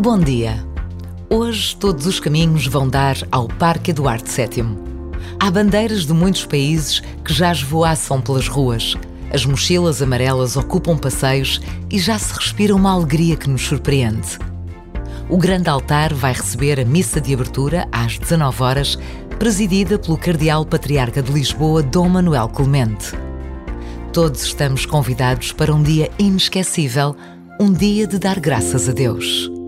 Bom dia. Hoje todos os caminhos vão dar ao Parque Eduardo VII. Há bandeiras de muitos países que já esvoaçam pelas ruas. As mochilas amarelas ocupam passeios e já se respira uma alegria que nos surpreende. O grande altar vai receber a missa de abertura às 19 horas, presidida pelo Cardeal Patriarca de Lisboa, Dom Manuel Clemente. Todos estamos convidados para um dia inesquecível, um dia de dar graças a Deus.